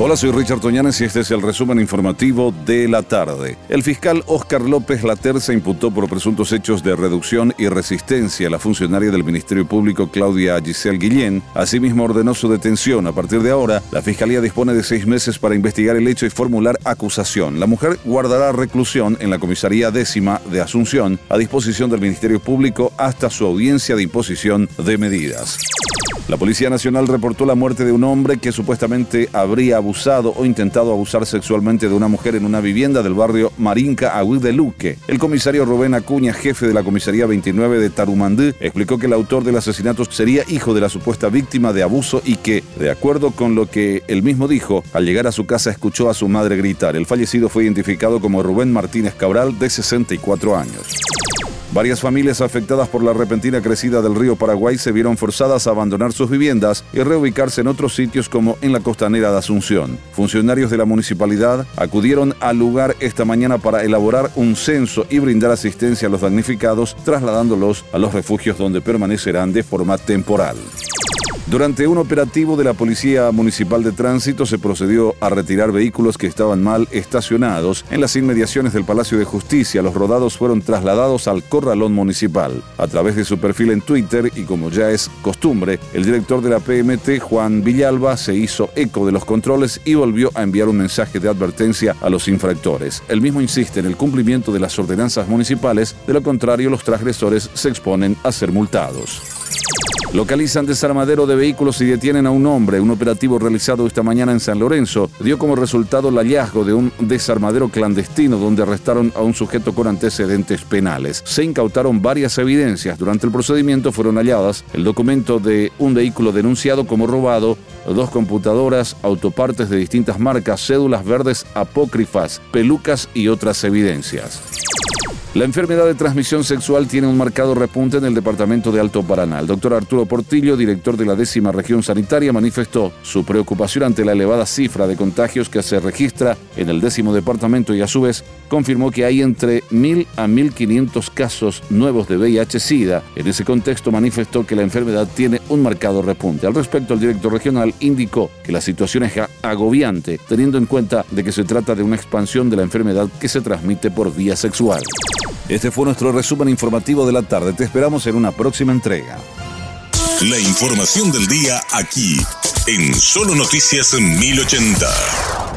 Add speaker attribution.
Speaker 1: Hola, soy Richard Toñanes y este es el resumen informativo de la tarde. El fiscal Oscar López Laterza imputó por presuntos hechos de reducción y resistencia a la funcionaria del Ministerio Público Claudia Giselle Guillén. Asimismo, ordenó su detención. A partir de ahora, la fiscalía dispone de seis meses para investigar el hecho y formular acusación. La mujer guardará reclusión en la comisaría décima de Asunción a disposición del Ministerio Público hasta su audiencia de imposición de medidas. La Policía Nacional reportó la muerte de un hombre que supuestamente habría abusado o intentado abusar sexualmente de una mujer en una vivienda del barrio Marinca, Agüí. El comisario Rubén Acuña, jefe de la comisaría 29 de Tarumandí, explicó que el autor del asesinato sería hijo de la supuesta víctima de abuso y que, de acuerdo con lo que él mismo dijo, al llegar a su casa escuchó a su madre gritar. El fallecido fue identificado como Rubén Martínez Cabral, de 64 años. Varias familias afectadas por la repentina crecida del río Paraguay se vieron forzadas a abandonar sus viviendas y reubicarse en otros sitios como en la costanera de Asunción. Funcionarios de la municipalidad acudieron al lugar esta mañana para elaborar un censo y brindar asistencia a los damnificados, trasladándolos a los refugios donde permanecerán de forma temporal. Durante un operativo de la Policía Municipal de Tránsito se procedió a retirar vehículos que estaban mal estacionados en las inmediaciones del Palacio de Justicia. Los rodados fueron trasladados al corralón municipal. A través de su perfil en Twitter y como ya es costumbre, el director de la PMT, Juan Villalba, se hizo eco de los controles y volvió a enviar un mensaje de advertencia a los infractores. El mismo insiste en el cumplimiento de las ordenanzas municipales, de lo contrario los transgresores se exponen a ser multados. Localizan desarmadero de vehículos y detienen a un hombre. Un operativo realizado esta mañana en San Lorenzo dio como resultado el hallazgo de un desarmadero clandestino donde arrestaron a un sujeto con antecedentes penales. Se incautaron varias evidencias. Durante el procedimiento fueron halladas el documento de un vehículo denunciado como robado, dos computadoras, autopartes de distintas marcas, cédulas verdes apócrifas, pelucas y otras evidencias. La enfermedad de transmisión sexual tiene un marcado repunte en el departamento de Alto Paraná. El doctor Arturo Portillo, director de la décima región sanitaria, manifestó su preocupación ante la elevada cifra de contagios que se registra en el décimo departamento y a su vez confirmó que hay entre 1.000 a 1.500 casos nuevos de VIH-Sida. En ese contexto manifestó que la enfermedad tiene un marcado repunte. Al respecto, el director regional indicó que la situación es agobiante, teniendo en cuenta de que se trata de una expansión de la enfermedad que se transmite por vía sexual. Este fue nuestro resumen informativo de la tarde. Te esperamos en una próxima entrega.
Speaker 2: La información del día aquí, en Solo Noticias 1080.